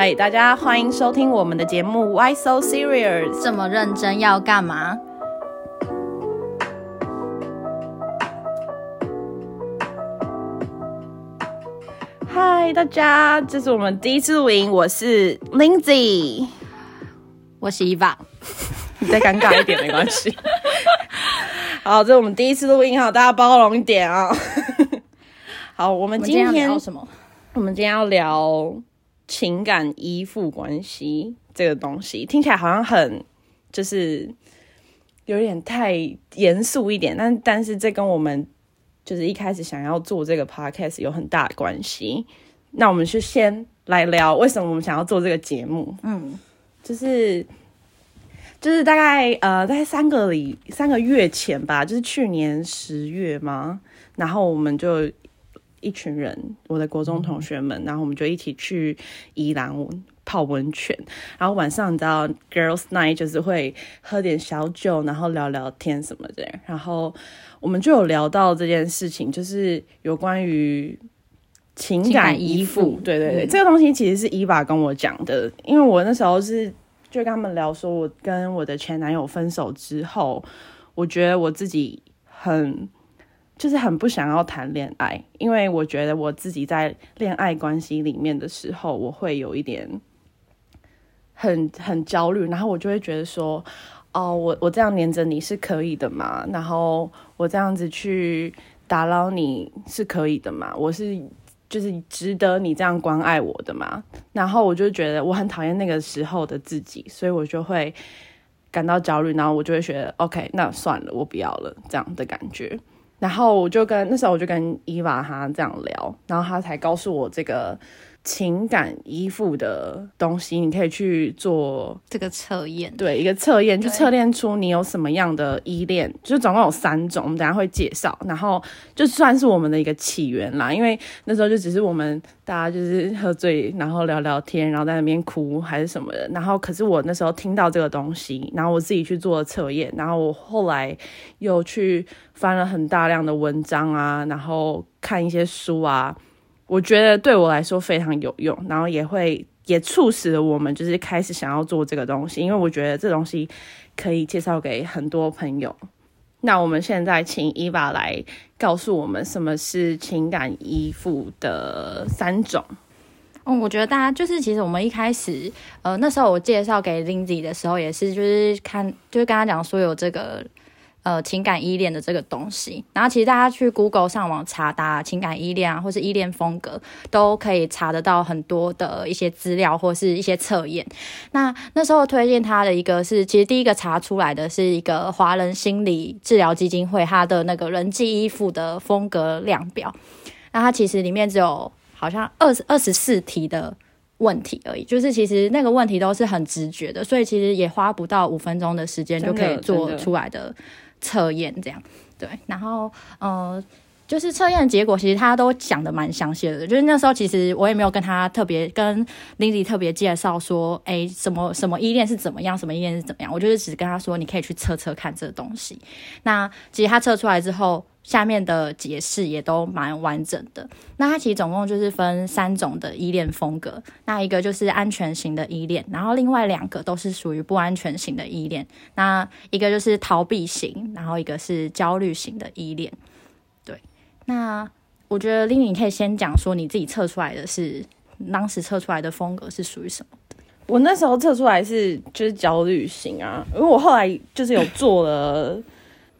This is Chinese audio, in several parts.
嗨，大家欢迎收听我们的节目 Why So Serious？这么认真要干嘛？嗨，大家，这是我们第一次录音，我是 Lindsay，我是 Eva，你再尴尬一点没关系。好，这是我们第一次录音好，大家包容一点啊。好，我们今天今天要聊什么？我们今天要聊情感依附关系这个东西，听起来好像很就是有点太严肃一点，但但是这跟我们就是一开始想要做这个 podcast 有很大的关系。那我们就先来聊为什么我们想要做这个节目，嗯，就是就是大概呃大概三个里三个月前吧，就是去年十月嘛，然后我们就一群人，我的国中同学们，然后我们就一起去宜兰泡温泉，然后晚上你知道 girls night 就是会喝点小酒，然后聊聊天什么的，然后我们就有聊到这件事情，就是有关于。情情感感依依附。附，对对对，嗯。这个东西其实是伊娃跟我讲的，因为我那时候是就跟他们聊说，我跟我的前男友分手之后，我觉得我自己很就是很不想要谈恋爱，因为我觉得我自己在恋爱关系里面的时候，我会有一点很很焦虑，然后我就会觉得说，哦，我我这样黏着你是可以的嘛，然后我这样子去打扰你是可以的嘛，我是。就是值得你这样关爱我的嘛，然后我就觉得我很讨厌那个时候的自己，所以我就会感到焦虑，然后我就会觉得 OK，那算了，我不要了这样的感觉。然后我就跟那时候我就跟伊娃她这样聊，然后他才告诉我这个情感依附的东西，你可以去做这个测验，对一个测验，去对测验出你有什么样的依恋，就总共有三种，我们等下会介绍。然后就算是我们的一个起源啦，因为那时候就只是我们大家就是喝醉，然后聊聊天，然后在那边哭还是什么的。然后可是我那时候听到这个东西，然后我自己去做了测验，然后我后来又去翻了很大量的文章啊，然后看一些书啊，我觉得对我来说非常有用，然后也会也促使了我们就是开始想要做这个东西，因为我觉得这东西可以介绍给很多朋友。那我们现在请伊娃来告诉我们什么是情感依附的三种。嗯，我觉得大家就是，其实我们一开始，呃，那时候我介绍给 Lindsay 的时候，也是就是看，就是跟他讲说有这个呃情感依恋的这个东西。然后其实大家去 Google 上网查打情感依恋啊，或是依恋风格，都可以查得到很多的一些资料或是一些测验。那那时候推荐他的一个是，其实第一个查出来的是一个华人心理治疗基金会它的那个人际依附的风格量表。那它其实里面只有好像二十二十四题的问题而已，就是其实那个问题都是很直觉的，所以其实也花不到五分钟的时间就可以做出来的测验，这样对。然后呃，就是测验结果，其实他都讲的蛮详细的。就是那时候其实我也没有跟他特别跟 Lindy 特别介绍说，哎，什么什么依恋是怎么样，什么依恋是怎么样。我就是只跟他说，你可以去测测看这个东西。那其实他测出来之后，下面的解释也都蛮完整的。那它其实总共就是分三种的依恋风格，那一个就是安全型的依恋，然后另外两个都是属于不安全型的依恋。那一个就是逃避型，然后一个是焦虑型的依恋。对，那我觉得 l i n 你可以先讲说你自己测出来的是当时测出来的风格是属于什么？我那时候测出来是就是焦虑型啊，因为我后来就是有做了，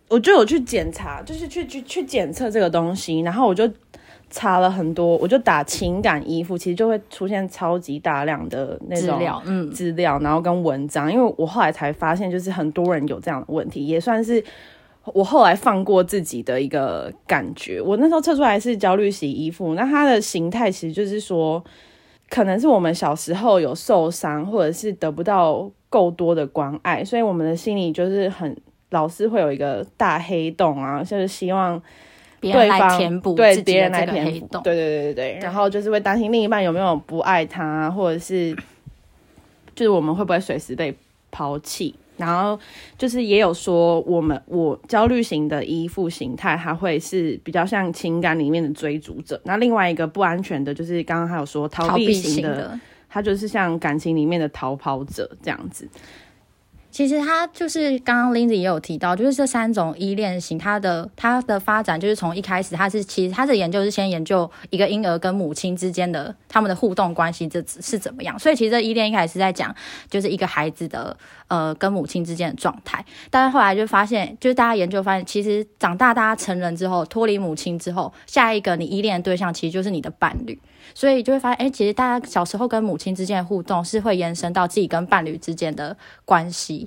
我就有去检查，就是去去去检测这个东西，然后我就查了很多，我就打情感依附，其实就会出现超级大量的那种资料，嗯，资料，然后跟文章，因为我后来才发现，就是很多人有这样的问题，也算是我后来放过自己的一个感觉。我那时候测出来是焦虑型依附，那它的形态其实就是说，可能是我们小时候有受伤，或者是得不到够多的关爱，所以我们的心里就是很老是会有一个大黑洞啊，就是希望。别人来对方填补对别人来填补，洞。对对对对对，然后就是会担心另一半有没有不爱他，或者是就是我们会不会随时被抛弃。然后就是也有说，我们我焦虑型的依附形态，它会是比较像情感里面的追逐者。那另外一个不安全的，就是刚刚还有说逃逃避避型的，型的，他就是像感情里面的逃跑者这样子。其实他就是刚刚 Lindsay 也有提到，就是这三种依恋型，它的它的发展就是从一开始，它是其实它的研究是先研究一个婴儿跟母亲之间的他们的互动关系这是怎么样，所以其实这依恋一开始是在讲就是一个孩子的呃跟母亲之间的状态，但是后来就发现，就是大家研究发现，其实长大大家成人之后脱离母亲之后，下一个你依恋的对象其实就是你的伴侣。所以就会发现，哎，其实大家小时候跟母亲之间的互动是会延伸到自己跟伴侣之间的关系，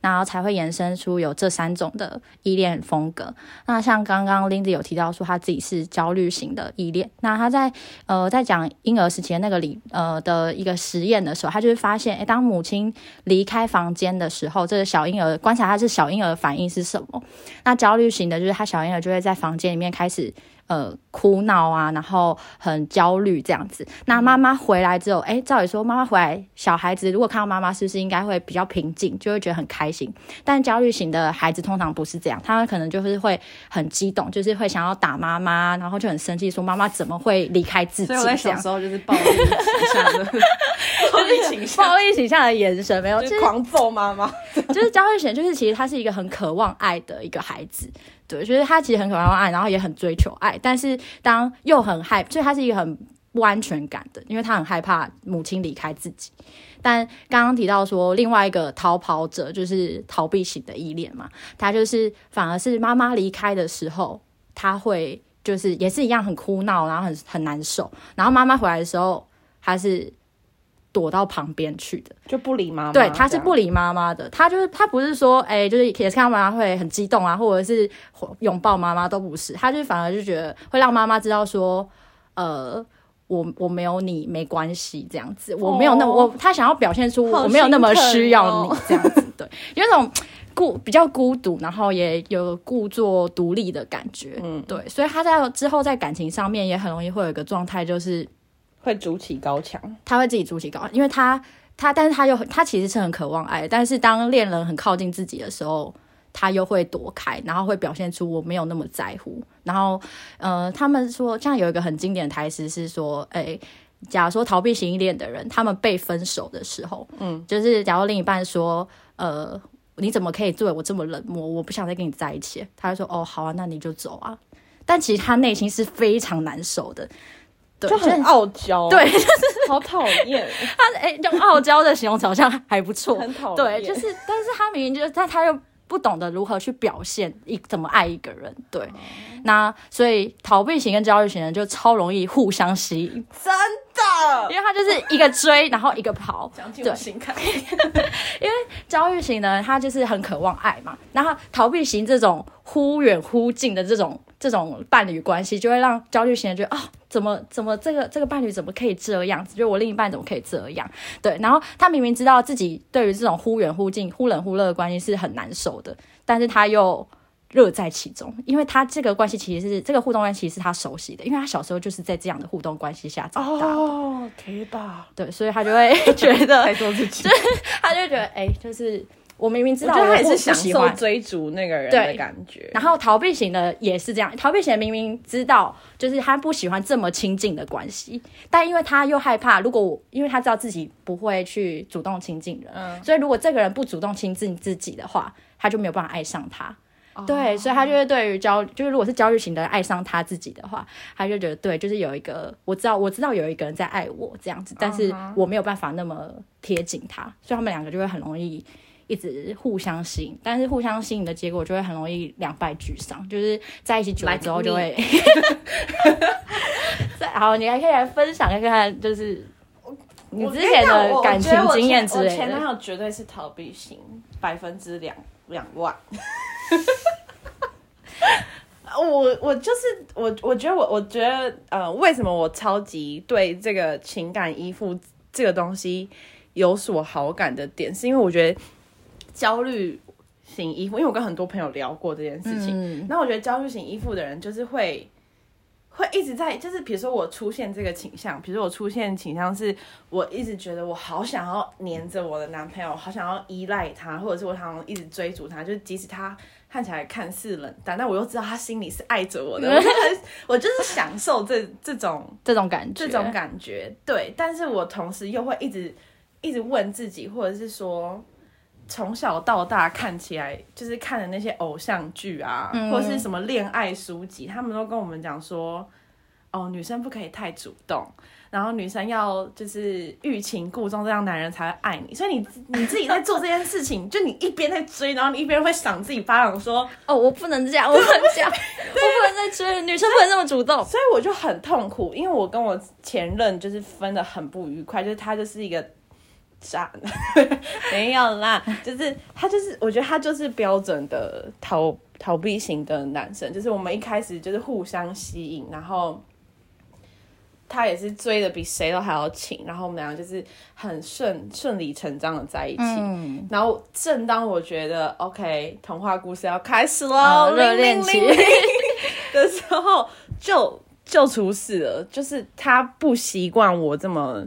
然后才会延伸出有这三种的依恋风格。那像刚刚 Lindy 有提到说，他自己是焦虑型的依恋。那他在呃在讲婴儿时期的那个里呃的一个实验的时候，他就是发现，哎，当母亲离开房间的时候，这个小婴儿观察他是小婴儿反应是什么？那焦虑型的就是他小婴儿就会在房间里面开始。呃，哭闹啊，然后很焦虑这样子。那妈妈回来之后，哎，照理说妈妈回来，小孩子如果看到妈妈，是不是应该会比较平静，就会觉得很开心？但焦虑型的孩子通常不是这样，他们可能就是会很激动，就是会想要打妈妈，然后就很生气，说妈妈怎么会离开自己？所以我在小时候就是暴力倾向的，暴力倾向，暴力倾向的眼神没有，就是狂揍妈妈，就是焦虑型，就是其实他是一个很渴望爱的一个孩子。对，就是他其实很渴望爱，然后也很追求爱，但是当又很害，所以他是一个很不安全感的，因为他很害怕母亲离开自己。但刚刚提到说，另外一个逃跑者就是逃避型的依恋嘛，他就是反而是妈妈离开的时候，他会就是也是一样很哭闹，然后很很难受，然后妈妈回来的时候，他是。躲到旁边去的，就不理妈妈。对，他是不理妈妈的。他就是他不是说，哎，就是也是看到妈妈会很激动啊，或者是拥抱妈妈都不是。他就反而就觉得会让妈妈知道说，呃，我我没有你没关系这样子，我没有那我他想要表现出我没有那么需要你这样子。对，有种孤比较孤独，然后也有故作独立的感觉。嗯，对，所以他在之后在感情上面也很容易会有一个状态，就是。会筑起高墙，他会自己筑起高，因为他他，但是他又他其实是很渴望爱，但是当恋人很靠近自己的时候，他又会躲开，然后会表现出我没有那么在乎。然后，呃，他们说，像有一个很经典的台词是说，哎，假如说逃避型依恋的人，他们被分手的时候，嗯，就是假如另一半说，呃，你怎么可以对我这么冷漠？我不想再跟你在一起。他就说，哦，好啊，那你就走啊。但其实他内心是非常难受的。就很傲娇，对，就是 好讨厌。他哎，用傲娇的形容词好像还不错，很讨厌。对，就是，但是他明明就是，但他又不懂得如何去表现一怎么爱一个人。对，那所以逃避型跟焦虑型人就超容易互相吸引，真的，因为他就是一个追，然后一个跑。对。因为焦虑型呢，他就是很渴望爱嘛，然后逃避型这种忽远忽近的这种。这种伴侣关系就会让焦虑型人觉得啊，怎么怎么这个这个伴侣怎么可以这样子？就我另一半怎么可以这样？对，然后他明明知道自己对于这种忽远忽近、忽冷忽热的关系是很难受的，但是他又乐在其中，因为他这个关系其实是这个互动关系是他熟悉的，因为他小时候就是在这样的互动关系下长大的。哦，铁吧？对，所以他就会 觉得，太做自己，他就觉得哎，就是。我明明知道，他也是享受追逐那个人的感觉。然后逃避型的也是这样，逃避型明明知道，就是他不喜欢这么亲近的关系，但因为他又害怕，如果我因为他知道自己不会去主动亲近人，所以如果这个人不主动亲近自己的话，他就没有办法爱上他。对，所以他就会对于焦，就是如果是焦虑型的爱上他自己的话，他就觉得对，就是有一个我知道，我知道有一个人在爱我这样子，但是我没有办法那么贴紧他，所以他们两个就会很容易。一直互相吸引，但是互相吸引的结果就会很容易两败俱伤，就是在一起久了之后就会。好，你还可以来分享看看，就是你之前的感情经验之类的。前男友绝对是逃避型，百分之两两万。我我就是我，我觉得我我觉得呃，为什么我超级对这个情感依附这个东西有所好感的点，是因为我觉得。焦虑型依附，因为我跟很多朋友聊过这件事情，那我觉得焦虑型依附的人就是会会一直在，就是比如说我出现这个倾向，比如说我出现倾向是，我一直觉得我好想要黏着我的男朋友，好想要依赖他，或者是我想要一直追逐他，就是即使他看起来看似冷淡，但我又知道他心里是爱着我的，我就很我就是享受这这种这种感觉，这种感觉，对。但是我同时又会一直一直问自己，或者是说，从小到大看起来就是看的那些偶像剧啊，嗯或是什么恋爱书籍，他们都跟我们讲说，哦，女生不可以太主动，然后女生要就是欲擒故纵，这样男人才会爱你。所以你你自己在做这件事情，就你一边在追，然后你一边会赏自己巴掌说，哦，我不能这样，我不能这样，我不能再追，女生 不能这么主动。所以我就很痛苦，因为我跟我前任就是分的很不愉快，就是他就是一个渣男，没有啦，就是他就是我觉得他就是标准的逃逃避型的男生，就是我们一开始就是互相吸引，然后。他也是追的比谁都还要勤，然后我们两个就是很顺顺理成章的在一起。嗯，然后正当我觉得 OK，童话故事要开始喽，呃热恋期的时候，就就出事了。就是他不习惯我这么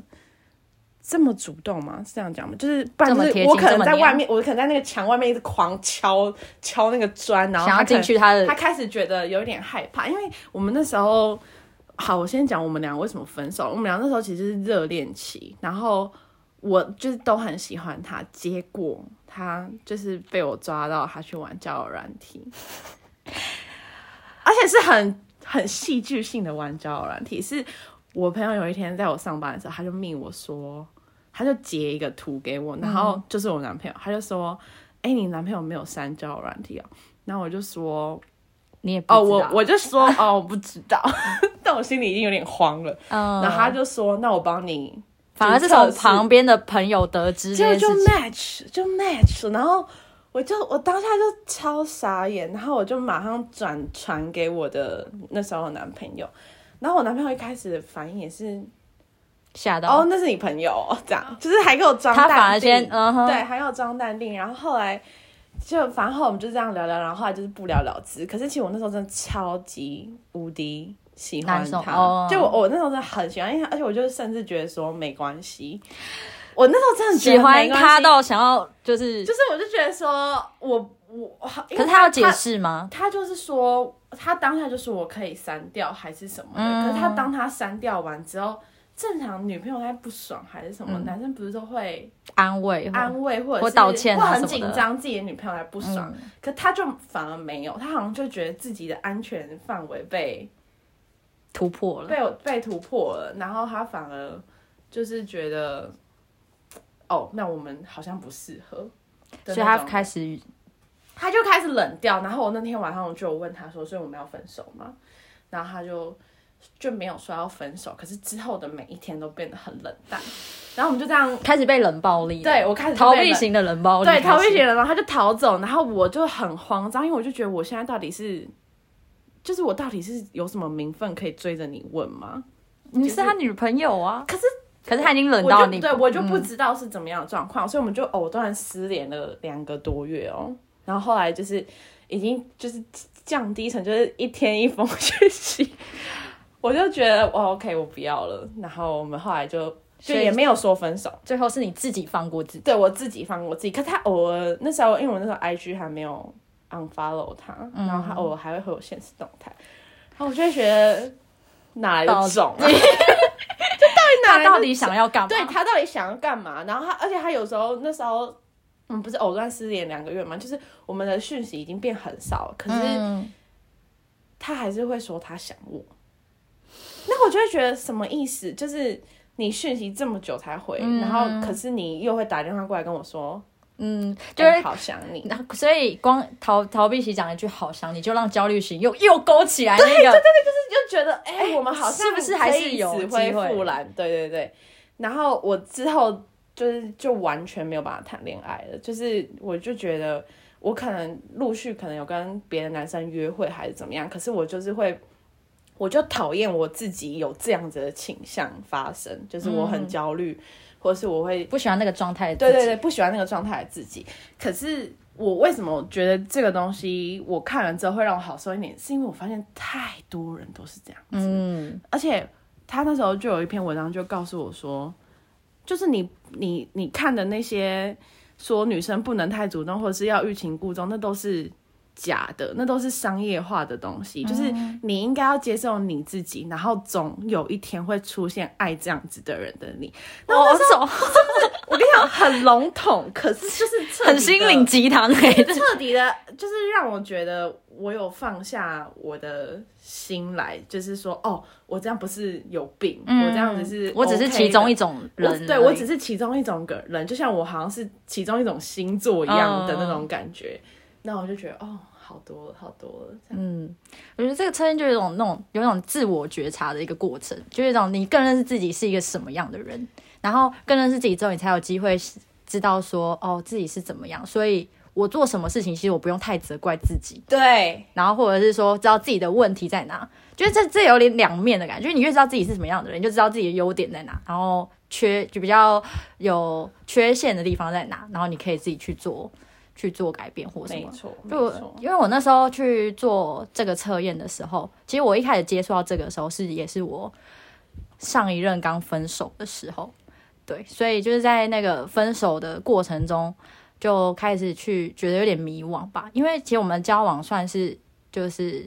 这么主动吗？是这样讲吗？就是不然就是我可能在外面，我可能在那个墙外面一直狂敲敲那个砖，然后想要他进去他的他开始觉得有点害怕，因为我们那时候，好，我先讲我们俩为什么分手。我们俩那时候其实是热恋期，然后我就是都很喜欢他，结果他就是被我抓到他去玩交友软体，而且是很很戏剧性的玩交友软体。是我朋友有一天在我上班的时候，他就命我说，他就截一个图给我，然后就是我男朋友，他就说：“哎、你男朋友没有删交友软体哦？”然后我就说。你也不哦，知道我我就说哦，我不知道，但我心里已经有点慌了。嗯，然后他就说，那我帮你，反而是从旁边的朋友得知这结果就件事情。match 就 match，然后我就我当下就超傻眼，然后我就马上转传给我的那时候的男朋友，然后我男朋友一开始反应也是，吓到哦，那是你朋友哦，这样就是还给我装他淡定，反而先嗯哼对，还给我装淡定，然后后来。就反正后来我们就这样聊聊，然后后来就是不了了之。可是其实我那时候真的超级无敌喜欢难受他，哦就我我那时候真的很喜欢，因为他而且我就甚至觉得说没关系。我那时候真的觉得喜欢没关系他到想要就是，就是我就觉得说我我，可可是他要解释吗？他就是说，他当下就说我可以删掉还是什么的，嗯可是他当他删掉完之后，正常女朋友她不爽还是什么，嗯男生不是都会安慰或安慰或者道歉啊或很什么的紧张自己的女朋友还不爽，嗯可他就反而没有，他好像就觉得自己的安全范围被突破了。被我被突破了，然后他反而就是觉得，哦，那我们好像不适合所以他开始他就开始冷掉，然后我那天晚上我就有问他说，所以我们要分手吗？然后他就就没有说要分手，可是之后的每一天都变得很冷淡，然后我们就这样，开始被冷暴力，对我开始逃避型的冷暴力，对逃避型的，然后他就逃走，然后我就很慌张，因为我就觉得我现在到底是，就是我到底是有什么名分可以追着你问吗？你是他女朋友啊，可是可是他已经冷到你，对我就不嗯。知道是怎么样的状况，所以我们就藕断丝连了两个多月哦。然后后来就是已经就是降低成就是一天一封讯息，我就觉得我 OK 我不要了。然后我们后来就就也没有说分手，最后是你自己放过自己。对我自己放过自己。可他偶尔那时候因为我那时候 IG 还没有 unfollow 他，嗯然后他偶尔还会回我现实动态，然后我就会觉得哪来的到种啊？他到底想要干嘛？对他到底想要干嘛？然后他，而且他有时候那时候，我们不是藕断丝连两个月嘛，就是我们的讯息已经变很少了，可是嗯，他还是会说他想我。那我就会觉得什么意思？就是你讯息这么久才回，嗯然后可是你又会打电话过来跟我说，嗯，就哎是好想你。那所以光逃逃避型讲一句好想你，就让焦虑型又又勾起来那个，就觉得哎、我们好像是不是还是有死灰复燃？对对对。然后我之后就是就完全没有办法谈恋爱了，就是我就觉得我可能陆续可能有跟别的男生约会还是怎么样，可是我就是会。我就讨厌我自己有这样子的倾向发生，就是我很焦虑，或者是我会不喜欢那个状态。对对对，，不喜欢那个状态的自己。可是我为什么觉得这个东西我看了之后会让我好受一点，是因为我发现太多人都是这样子，嗯，而且他那时候就有一篇文章就告诉我说，就是你你你看的那些说女生不能太主动或者是要欲擒故纵，那都是假的，那都是商业化的东西。就是嗯你应该要接受你自己，然后总有一天会出现爱这样子的人的你。那我走，我跟你讲，很笼统，可是 就是很心灵鸡汤哎，彻底的，就是让我觉得我有放下我的心来，就是说，哦，我这样不是有病，我这样子是、嗯我只是其中一种种人对我只是其中一种个人，就像我好像是其中一种星座一样的那种感觉。那我就觉得，哦，好多了，好多了，嗯，我觉得这个测验就有一种那种有一种自我觉察的一个过程，就是一种你更认识自己是一个什么样的人，然后更认识自己之后，你才有机会知道说哦自己是怎么样，所以我做什么事情，其实我不用太责怪自己，对，然后或者是说知道自己的问题在哪，就是这这有点两面的感觉，就是你越知道自己是什么样的人，你就知道自己的优点在哪，然后缺就比较有缺陷的地方在哪，然后你可以自己去做去做改变或什么。没错，就，因为我那时候去做这个测验的时候，其实我一开始接触到这个的时候是也是我上一任刚分手的时候，对，所以就是在那个分手的过程中，就开始去觉得有点迷惘吧。因为其实我们交往算是就是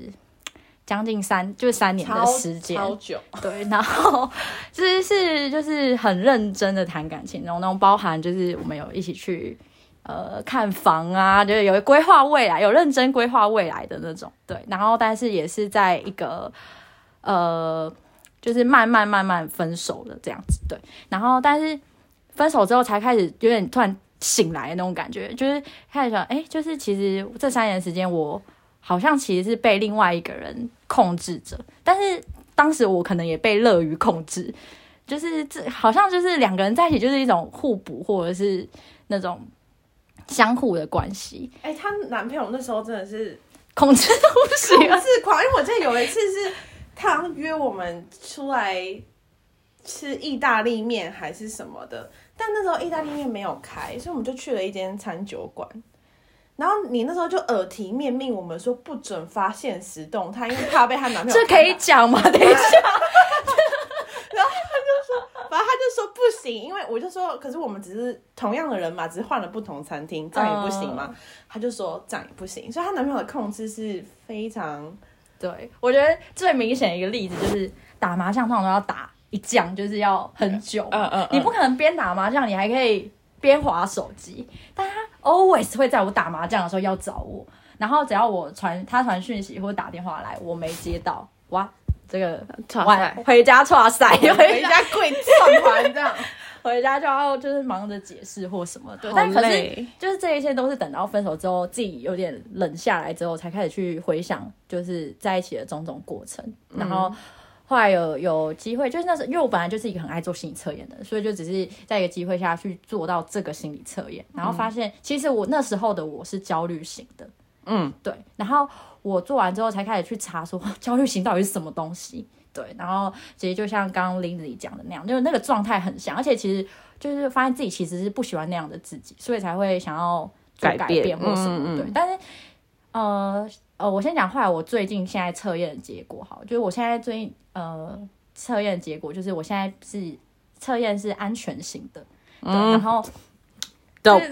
将近三就是三年的超时间，超久，对，然后就是是就是很认真的谈感情，然后那种包含就是我们有一起去呃看房啊，就是有规划未来，有认真规划未来的那种，对，然后但是也是在一个呃就是慢慢慢慢分手的这样子，对，然后但是分手之后才开始有点突然醒来的那种感觉，就是开始想，哎，就是其实这三年时间我好像其实是被另外一个人控制着，但是当时我可能也被乐于控制，就是这好像就是两个人在一起就是一种互补或者是那种相互的关系，哎、她男朋友那时候真的是控制都不行控。制狂，因为我记得有一次是他好像约我们出来吃意大利面还是什么的，但那时候意大利面没有开，所以我们就去了一间餐酒馆。然后你那时候就耳提面命我们说不准发现实动态，因为怕被她男朋友这可以讲吗？等一下，反正他就说不行，因为我就说，可是我们只是同样的人嘛，只是换了不同餐厅，这样也不行吗？他就说这样也不行，所以她男朋友的控制是非常对我觉得最明显的一个例子就是打麻将，通常都要打一将，就是要很久，嗯嗯嗯。你不可能边打麻将，你还可以边划手机，但他 always 会在我打麻将的时候要找我，然后只要我传他传讯息或者打电话来，我没接到，哇，这个晚哇塞回家错赛，回回家家跪算盘这样，回家就要就是忙着解释或什么，对，但可是就是这一切都是等到分手之后，自己有点冷下来之后，才开始去回想，就是在一起的种种过程。然后后来有有机会，就是那时候，因为我本来就是一个很爱做心理测验的，所以就只是在一个机会下去做到这个心理测验，然后发现其实我那时候的我是焦虑型的，嗯，对，然后我做完之后才开始去查说 焦虑型到底是什么东西。对，然后其实就像刚刚 Lindsay 讲的那样，就是那个状态很像，而且其实就是发现自己其实是不喜欢那样的自己，所以才会想要改改变变或什么。嗯嗯嗯。对，但是呃呃，我先讲后来我最近现在测验的结果好，就是我现在最近呃测验的结果就是我现在是测验是安全型的，对，然后 dope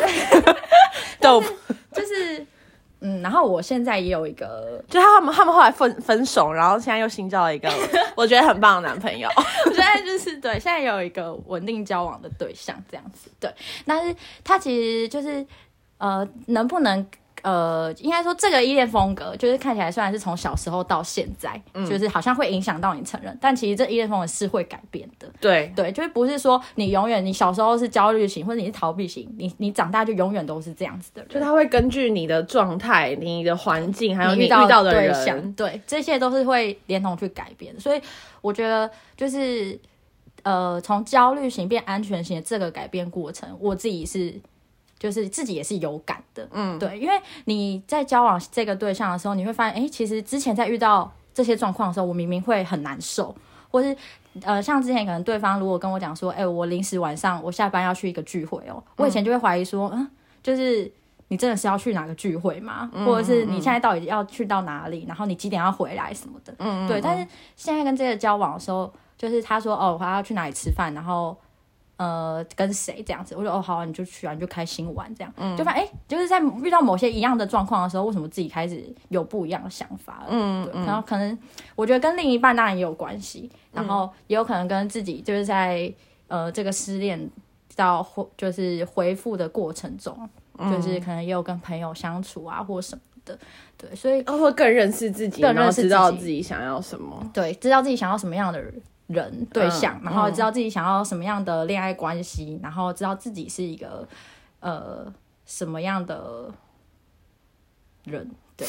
dope，就是 嗯，然后我现在也有一个就他们他们后来分分手，然后现在又新交了一个 我觉得很棒的男朋友。我现在就是对，现在有一个稳定交往的对象这样子，对。但是他其实就是呃，能不能呃，应该说这个依恋风格，就是看起来虽然是从小时候到现在，就是好像会影响到你成人，但其实这依恋风格是会改变的。对，对，就是不是说你永远你小时候是焦虑型，或者你是逃避型，你你长大就永远都是这样子的人。就他会根据你的状态、你的环境，还有你遇你到到的对象，人，对，这些都是会连同去改变。所以我觉得就是呃，从焦虑型变安全型的这个改变过程，我自己是就是自己也是有感的，嗯，对，因为你在交往这个对象的时候，你会发现，哎，其实之前在遇到这些状况的时候，我明明会很难受，或是。呃，像之前可能对方如果跟我讲说，哎、我临时晚上我下班要去一个聚会哦，我以前就会怀疑说，嗯，就是你真的是要去哪个聚会吗？或者是你现在到底要去到哪里？然后你几点要回来什么的？嗯对。但是现在跟这个交往的时候，就是他说哦，我还要去哪里吃饭，然后呃跟谁这样子，我说哦好、啊，你就去啊，你就开心玩这样，嗯。就发现哎、就是在遇到某些一样的状况的时候，为什么自己开始有不一样的想法了？嗯对，然后可能我觉得跟另一半当然也有关系，然后也有可能跟自己就是在呃这个失恋到恢就是恢复的过程中，就是可能也有跟朋友相处啊或什么的，对，所以会更认识自己，更认识知道自己自己想要什么。对知道自己想要什么样的人对象，嗯然后知道自己想要什么样的恋爱关系，然后知道自己是一个呃什么样的人，对。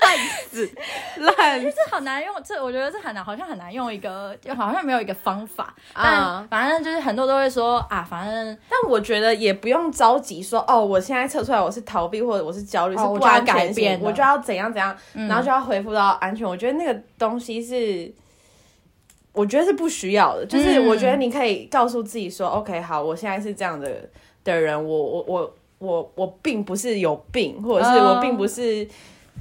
烂死烂这好难用，这我觉得这很难，好像很难用一个，就好像没有一个方法。啊但反正就是很多都会说啊，反正但我觉得也不用着急说哦，我现在测出来我是逃避或者我是焦虑，是不安全改变，我就要怎样怎样，然后就要恢复到安全。我觉得那个东西是，我觉得是不需要的。就是嗯我觉得你可以告诉自己说、o k 好，我现在是这样的的人，我我我我我并不是有病，或者是哦我并不是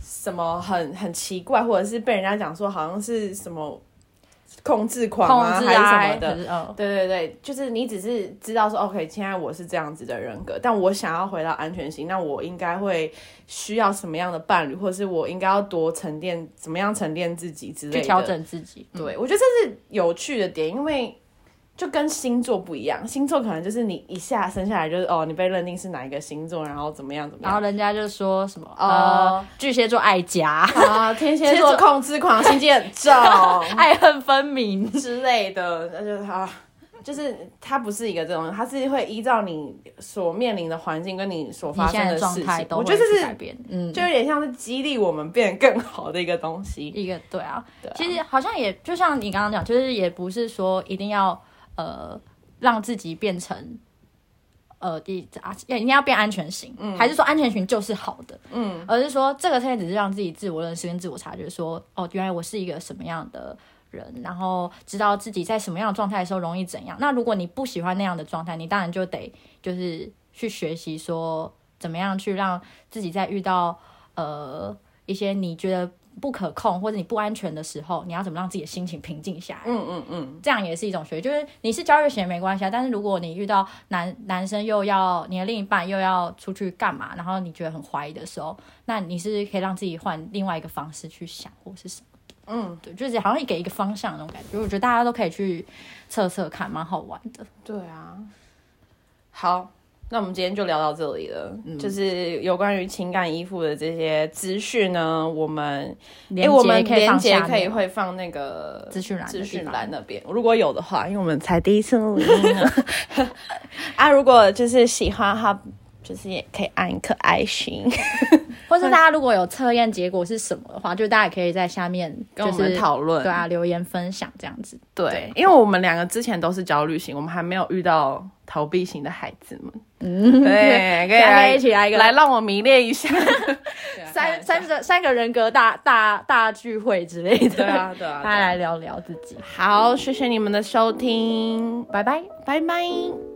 什么很很奇怪，或者是被人家讲说好像是什么控制狂控啊，还是什么的对对对，就是你只是知道说，OK，现在我是这样子的人格，但我想要回到安全性，那我应该会需要什么样的伴侣，或者是我应该要多沉淀，怎么样沉淀自己之类的。去调。整自己。嗯对，我觉得这是有趣的点，因为就跟星座不一样，星座可能就是你一下生下来就是哦，你被认定是哪一个星座，然后怎么样怎么样。然后。人家就说什么哦。呃，巨蟹座爱家，啊，天蝎座控制狂，心机很重。爱恨分明。之类的，那就是啊，就是它不是一个这种，它是会依照你所面临的环境跟你所发生的事情，状态都我觉得这是改变，嗯，就有点像是激励我们变得更好的一个东西。一个对啊，对啊。其实好像也就像你刚刚讲，就是也不是说一定要呃让自己变成呃第啊一定要变安全型，还是说安全型就是好的，嗯，而是说这个现在只是让自己自我认识跟自我察觉说，哦，原来我是一个什么样的。人，然后知道自己在什么样的状态的时候容易怎样。那如果你不喜欢那样的状态，你当然就得就是去学习说怎么样去让自己在遇到呃一些你觉得不可控或者你不安全的时候，你要怎么让自己的心情平静下来？嗯嗯嗯，这样也是一种学，就是你是焦虑型没关系啊。但是如果你遇到男男生又要你的另一半又要出去干嘛，然后你觉得很怀疑的时候，那你是可以让自己换另外一个方式去想或是什么。嗯，对，就是好像给一个方向那种感觉，我觉得大家都可以去测测看，蛮好玩的。对啊。好，那我们今天就聊到这里了。就是有关于情感依附的这些资讯呢，我们哎、连我们接可以放连接可以会放那个资讯栏的资讯栏那边，如果有的话，因为我们才第一次录音呢。啊，如果就是喜欢的话，就是也可以按一颗爱心，或是大家如果有测验结果是什么的话，就大家也可以在下面跟我就是们讨论。对啊留言分享这样子。对，因为我们两个之前都是焦虑型，我们还没有遇到逃避型的孩子们。嗯，对，可以大家来一起来一个来让我迷恋一下。三三个三个人格大大大聚会之类的，对啊，对啊，大家 来聊聊自己，好，谢谢你们的收听，拜拜。拜拜。